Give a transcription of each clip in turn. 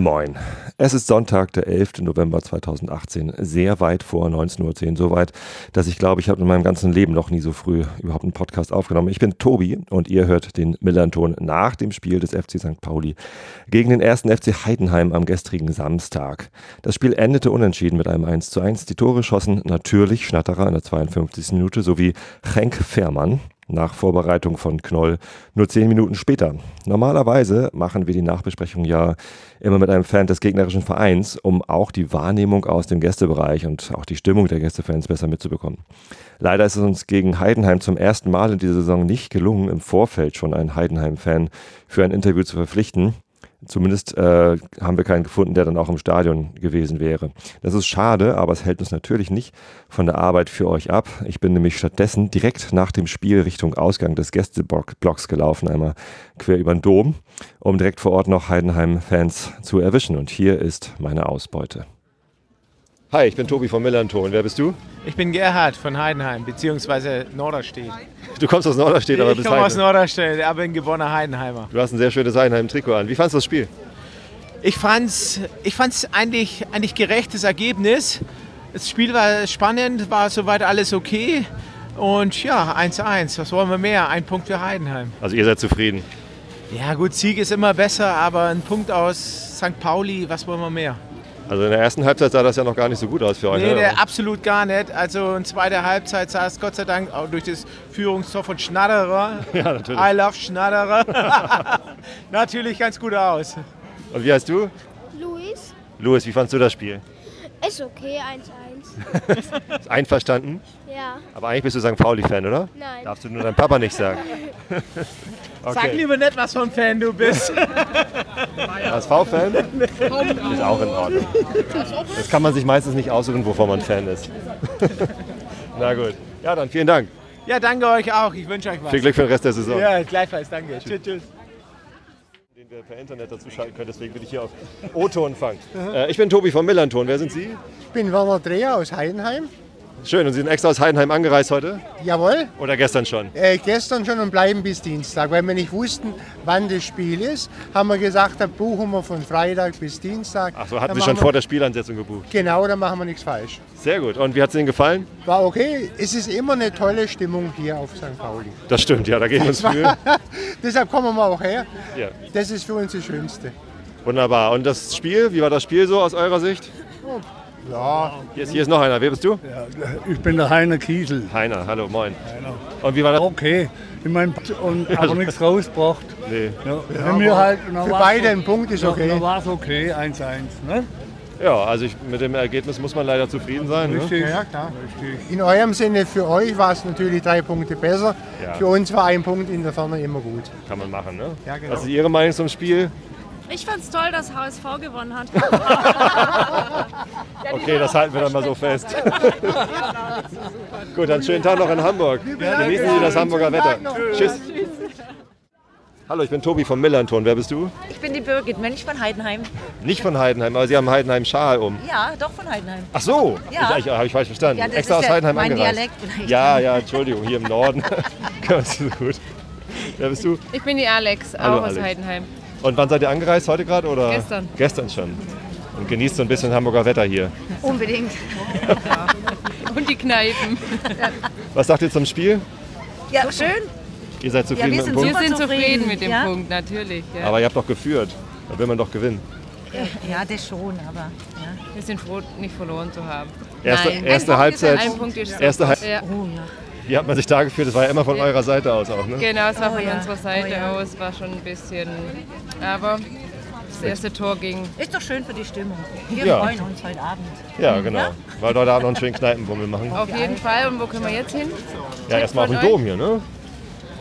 Moin. Es ist Sonntag, der 11. November 2018, sehr weit vor 19.10 Uhr. So weit, dass ich glaube, ich habe in meinem ganzen Leben noch nie so früh überhaupt einen Podcast aufgenommen. Ich bin Tobi und ihr hört den Millanton nach dem Spiel des FC St. Pauli gegen den ersten FC Heidenheim am gestrigen Samstag. Das Spiel endete unentschieden mit einem 1 zu 1. Die Tore schossen natürlich Schnatterer in der 52. Minute sowie Henk Fährmann nach Vorbereitung von Knoll nur zehn Minuten später. Normalerweise machen wir die Nachbesprechung ja immer mit einem Fan des gegnerischen Vereins, um auch die Wahrnehmung aus dem Gästebereich und auch die Stimmung der Gästefans besser mitzubekommen. Leider ist es uns gegen Heidenheim zum ersten Mal in dieser Saison nicht gelungen, im Vorfeld schon einen Heidenheim-Fan für ein Interview zu verpflichten. Zumindest äh, haben wir keinen gefunden, der dann auch im Stadion gewesen wäre. Das ist schade, aber es hält uns natürlich nicht von der Arbeit für euch ab. Ich bin nämlich stattdessen direkt nach dem Spiel Richtung Ausgang des Gästeblocks gelaufen, einmal quer über den Dom, um direkt vor Ort noch Heidenheim-Fans zu erwischen. Und hier ist meine Ausbeute. Hi, ich bin Tobi von Millanton. Wer bist du? Ich bin Gerhard von Heidenheim, beziehungsweise Norderstedt. Du kommst aus Norderstedt, aber ich bist komme aus. Norderstedt, aber bin geborener Heidenheimer. Du hast ein sehr schönes Heidenheim-Trikot an. Wie fandest du das Spiel? Ich fand's, ich fand's eigentlich, eigentlich gerechtes Ergebnis. Das Spiel war spannend, war soweit alles okay. Und ja, 1-1, was wollen wir mehr? Ein Punkt für Heidenheim. Also ihr seid zufrieden. Ja gut, Sieg ist immer besser, aber ein Punkt aus St. Pauli, was wollen wir mehr? Also in der ersten Halbzeit sah das ja noch gar nicht so gut aus für euch. Nee, ne? der, absolut gar nicht. Also in zweiter Halbzeit sah es Gott sei Dank auch durch das Führungstor von Schnatterer. Ja, natürlich. I love Schnatterer. natürlich ganz gut aus. Und wie heißt du? Luis, Louis, wie fandst du das Spiel? ist okay, 1-1. Ist einverstanden? Ja, Aber eigentlich bist du St. Pauli-Fan, oder? nein. Darfst du nur deinem Papa nicht sagen. Sag lieber nicht, was für ein Fan du bist. HSV-Fan? Ist auch in Ordnung. Das kann man sich meistens nicht aussuchen, wovon man Fan ist. Na gut. Ja, dann vielen Dank. Ja, danke euch auch. Ich wünsche euch was. Viel Glück für den Rest der Saison. Ja, gleichfalls, danke. Tschüss, tschüss. Den wir per Internet dazuschalten können, deswegen bin ich hier auf O-Ton fangen. Äh, ich bin Tobi von Millanton. Wer sind Sie? Ich bin Werner Dreher aus Heidenheim. Schön. Und Sie sind extra aus Heidenheim angereist heute? Jawohl, Oder gestern schon? äh, gestern schon und bleiben bis Dienstag. Weil wir nicht wussten, wann das Spiel ist, haben wir gesagt, dann buchen wir von Freitag bis Dienstag. Ach so, hatten Dann Sie schon machen vor wir, der Spielansetzung gebucht. Genau, dann machen wir nichts falsch. Sehr gut. Und wie hat es Ihnen gefallen? War okay. Es ist immer eine tolle Stimmung hier auf St. Pauli. Das stimmt, ja, da gehen wir uns Mühe. Deshalb kommen wir auch her. Ja. Das ist für uns das Schönste. Wunderbar. Und das Spiel, wie war das Spiel so aus eurer Sicht? Ja, Hier ist, hier ist noch einer. Wer bist du? Ich bin der Heiner Kiesel. Heiner, hallo, moin. Und wie war das? Okay, ich mein, und aber nichts rausgebracht. Nee. Ja, wenn wir halt, für beide ein Punkt ist okay. Dann war es okay, 1-1. Ne? Ja, also ich, mit dem Ergebnis muss man leider zufrieden sein. Ne? Richtig. ja klar. Richtig. In eurem Sinne, für euch war es natürlich drei Punkte besser. Ja. Für uns war ein Punkt in der Ferne immer gut. Kann man machen, ne? Ja, genau. Was ist Ihre Meinung zum Spiel? Ich fand's toll, dass HSV gewonnen hat. Okay, das halten wir dann mal so fest. Gut, dann schönen Tag noch in Hamburg. Genießen Sie das Hamburger Wetter. Tschüss. Hallo, ich bin Tobi von Millanton. Wer bist du? Ich bin die Birgit Mönch von Heidenheim. Nicht von Heidenheim, aber Sie haben Heidenheim Schal um. Ja, doch von Heidenheim. Ach so, Ja. ich, ich, habe ich falsch verstanden. Ja, das Extra ist aus ja Heidenheim mein angereist. Dialekt vielleicht. Ja, ja, Entschuldigung, hier im Norden. Ganz gut. Wer bist du? Ich bin die Alex, auch Hallo, aus Alex. Heidenheim. Und wann seid ihr angereist? Heute gerade? oder? Gestern. Gestern schon. Und genießt so ein bisschen Hamburger Wetter hier. Unbedingt. Und die Kneipen. Was sagt ihr zum Spiel? Ja, schön. Ihr seid zufrieden wir mit dem sind Punkt? Wir sind zufrieden mit dem ja. Punkt, natürlich. Ja. Aber ihr habt doch geführt. Da will man doch gewinnen. Ja, das schon, aber. Ja. wir sind froh, nicht verloren zu haben. Erste, Nein. erste Ein Punkt ist Halbzeit. Ein Punkt ist Erste Halb ja. Oh ja. Wie hat man sich da gefühlt? Das war ja immer von Ja. eurer Seite aus auch, ne? Genau, es war Oh von ja. unserer Seite Oh ja. aus, war schon ein bisschen. Aber das erste Tor ging. Ist doch schön für die Stimmung. Wir Ja. freuen uns heute Abend. Ja, genau. Weil wir da noch einen schönen Kneipenbummel machen. Auf jeden Fall. Und wo können wir jetzt hin? Ja, erstmal auf den Dom hier, ne?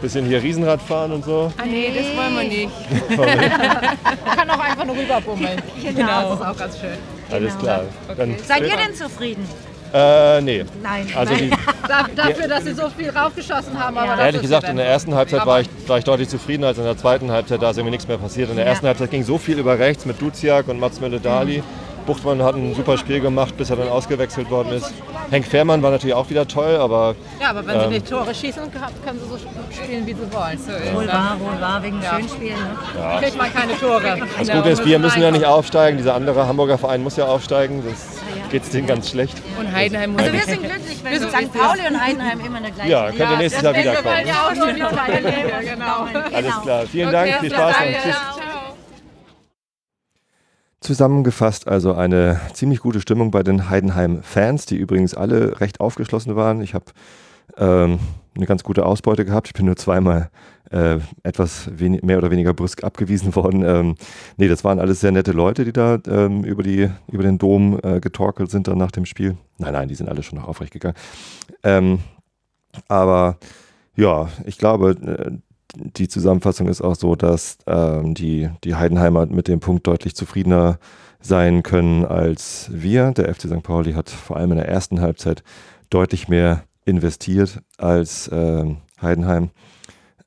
Bisschen hier Riesenrad fahren und so. Ah nee, das wollen wir nicht. Kann auch einfach nur rüberbummeln. Genau. Das ist auch ganz schön. Alles klar. Dann, Seid ihr denn zufrieden? Äh, nee. Nein. Also die, Dafür, dass sie so viel raufgeschossen haben. Aber ehrlich gesagt, in der ersten Halbzeit war ich, war ich deutlich zufriedener als in der zweiten Halbzeit. Da ist irgendwie nichts mehr passiert. In der ersten Halbzeit ging so viel über rechts mit Duziak und Mats Mölle-Dali. Buchtmann hat ein super Spiel gemacht, bis er dann ausgewechselt worden ist. Henk Fährmann war natürlich auch wieder toll, aber Ja, aber wenn sie Ähm. nicht Tore schießen, können sie so spielen, wie sie wollen. So ist Wohl wahr, wohl wahr, wegen Ja. Schönspielen. Ne? Kriegt man keine Tore. das Gute ist, wir müssen ja nicht aufsteigen. Dieser andere Hamburger Verein muss ja aufsteigen. Das geht es denen ganz schlecht. Und Heidenheim muss Also wir sind glücklich, wenn so St. ist Pauli und Heidenheim immer eine gleiche Ja, könnt ihr nächstes Jahr Wir wiederkommen. ja genau. Alles klar. Vielen Dank, viel Spaß und tschüss. ciao. Zusammengefasst also eine ziemlich gute Stimmung bei den Heidenheim-Fans, die übrigens alle recht aufgeschlossen waren. Ich habe ähm, eine ganz gute Ausbeute gehabt. Ich bin nur zweimal äh, etwas mehr oder weniger brüsk abgewiesen worden. Ähm, nee, das waren alles sehr nette Leute, die da ähm, über, die, über den Dom äh, getorkelt sind dann nach dem Spiel. Nein, nein, die sind alle schon noch aufrecht gegangen. Ähm, aber ja, ich glaube, äh, die Zusammenfassung ist auch so, dass ähm, die, die Heidenheimer mit dem Punkt deutlich zufriedener sein können als wir. Der FC St. Pauli hat vor allem in der ersten Halbzeit deutlich mehr investiert als ähm, Heidenheim.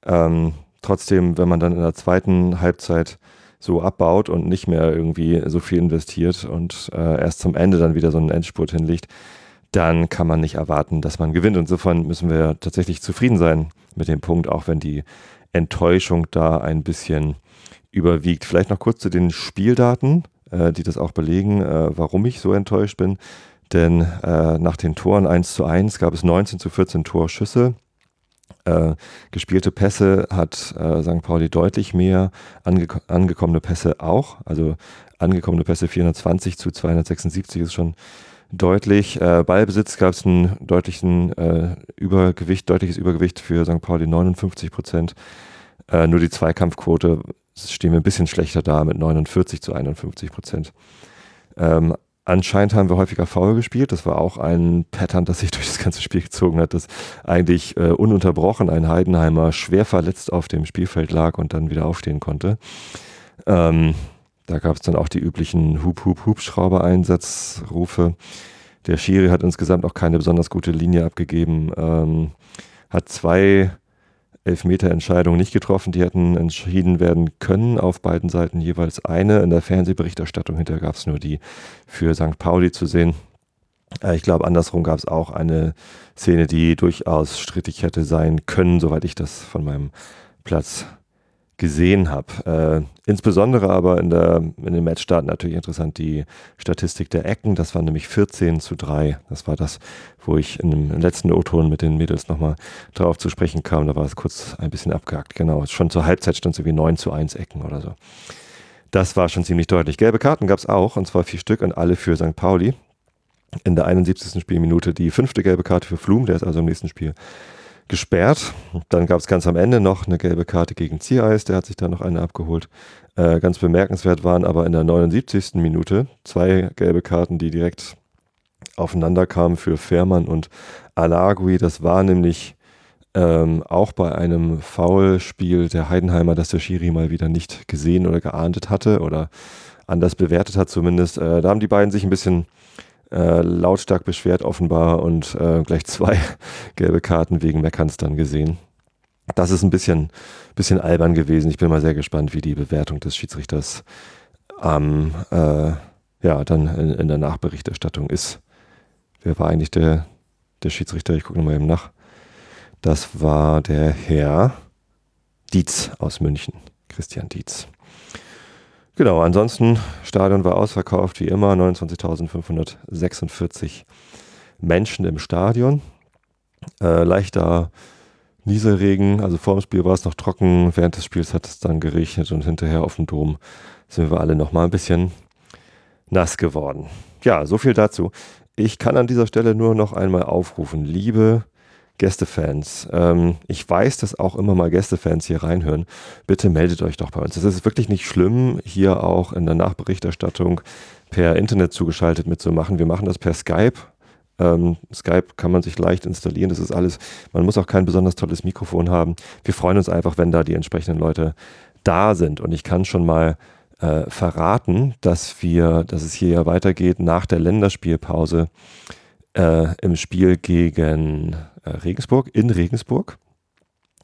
Ähm, trotzdem, wenn man dann in der zweiten Halbzeit so abbaut und nicht mehr irgendwie so viel investiert und äh, erst zum Ende dann wieder so einen Endspurt hinlegt, dann kann man nicht erwarten, dass man gewinnt. Insofern müssen wir tatsächlich zufrieden sein mit dem Punkt, auch wenn die Enttäuschung da ein bisschen überwiegt. Vielleicht noch kurz zu den Spieldaten, äh, die das auch belegen, äh, warum ich so enttäuscht bin. Denn äh, nach den Toren 1 zu 1 gab es 19 zu 14 Torschüsse. Äh, gespielte Pässe hat äh, St. Pauli deutlich mehr, ange angekommene Pässe auch. Also angekommene Pässe 420 zu 276 ist schon deutlich. Äh, Ballbesitz gab es einen deutlichen äh, Übergewicht, deutliches Übergewicht für St. Pauli 59 Prozent. Äh, nur die Zweikampfquote stehen wir ein bisschen schlechter da mit 49 zu 51 Prozent. Ähm, anscheinend haben wir häufiger faul gespielt. Das war auch ein Pattern, das sich durch das ganze Spiel gezogen hat, dass eigentlich äh, ununterbrochen ein Heidenheimer schwer verletzt auf dem Spielfeld lag und dann wieder aufstehen konnte. Ähm, da gab es dann auch die üblichen Hup-Hup-Hubschrauber-Einsatzrufe. Der Schiri hat insgesamt auch keine besonders gute Linie abgegeben, ähm, hat zwei Elfmeter-Entscheidungen nicht getroffen, die hätten entschieden werden können, auf beiden Seiten jeweils eine. In der Fernsehberichterstattung hinterher gab es nur die für St. Pauli zu sehen. Äh, ich glaube, andersrum gab es auch eine Szene, die durchaus strittig hätte sein können, soweit ich das von meinem Platz gesehen habe. Äh, insbesondere aber in, der, in den Matchstarten natürlich interessant die Statistik der Ecken. Das war nämlich 14 zu 3. Das war das, wo ich in dem letzten O-Ton mit den Mädels nochmal drauf zu sprechen kam. Da war es kurz ein bisschen abgehakt. Genau, schon zur Halbzeit stand es irgendwie 9 zu 1 Ecken oder so. Das war schon ziemlich deutlich. Gelbe Karten gab es auch, und zwar vier Stück und alle für St. Pauli. In der 71. Spielminute die fünfte gelbe Karte für Flum, der ist also im nächsten Spiel gesperrt. Dann gab es ganz am Ende noch eine gelbe Karte gegen Ziereis, der hat sich da noch eine abgeholt. Äh, ganz bemerkenswert waren aber in der 79. Minute zwei gelbe Karten, die direkt aufeinander kamen für Fährmann und Alagui. Das war nämlich ähm, auch bei einem Foulspiel der Heidenheimer, das der Schiri mal wieder nicht gesehen oder geahndet hatte oder anders bewertet hat zumindest. Äh, da haben die beiden sich ein bisschen äh, lautstark beschwert offenbar und äh, gleich zwei gelbe Karten wegen Meckerns dann gesehen. Das ist ein bisschen, bisschen albern gewesen. Ich bin mal sehr gespannt, wie die Bewertung des Schiedsrichters am, äh, ja, dann in, in der Nachberichterstattung ist. Wer war eigentlich der, der Schiedsrichter? Ich gucke nochmal eben nach. Das war der Herr Dietz aus München, Christian Dietz. Genau, ansonsten, Stadion war ausverkauft, wie immer, 29.546 Menschen im Stadion. Äh, leichter Nieselregen, also vor dem Spiel war es noch trocken, während des Spiels hat es dann geregnet und hinterher auf dem Dom sind wir alle nochmal ein bisschen nass geworden. Ja, so viel dazu. Ich kann an dieser Stelle nur noch einmal aufrufen, liebe Gästefans. Ähm, ich weiß, dass auch immer mal Gästefans hier reinhören. Bitte meldet euch doch bei uns. Es ist wirklich nicht schlimm, hier auch in der Nachberichterstattung per Internet zugeschaltet mitzumachen. Wir machen das per Skype. Ähm, Skype kann man sich leicht installieren. Das ist alles. Man muss auch kein besonders tolles Mikrofon haben. Wir freuen uns einfach, wenn da die entsprechenden Leute da sind. Und ich kann schon mal äh, verraten, dass wir, dass es hier ja weitergeht nach der Länderspielpause äh, im Spiel gegen äh, Regensburg, in Regensburg.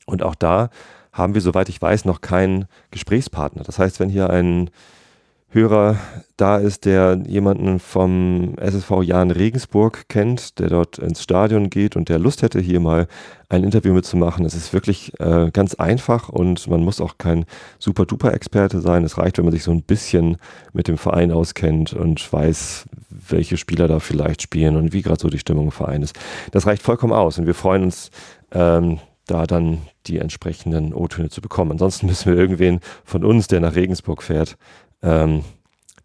Und auch da haben wir, soweit ich weiß, noch keinen Gesprächspartner. Das heißt, wenn hier ein Hörer da ist, der jemanden vom SSV Jan Regensburg kennt, der dort ins Stadion geht und der Lust hätte, hier mal ein Interview mitzumachen. Es ist wirklich äh, ganz einfach und man muss auch kein super-duper-Experte sein. Es reicht, wenn man sich so ein bisschen mit dem Verein auskennt und weiß, welche Spieler da vielleicht spielen und wie gerade so die Stimmung im Verein ist. Das reicht vollkommen aus und wir freuen uns, ähm, da dann die entsprechenden O-Töne zu bekommen. Ansonsten müssen wir irgendwen von uns, der nach Regensburg fährt, ähm,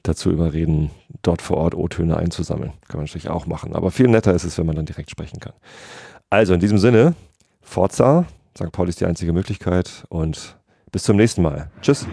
dazu überreden, dort vor Ort O-Töne einzusammeln. Kann man natürlich auch machen. Aber viel netter ist es, wenn man dann direkt sprechen kann. Also in diesem Sinne, Forza, St. Pauli ist die einzige Möglichkeit und bis zum nächsten Mal. Tschüss.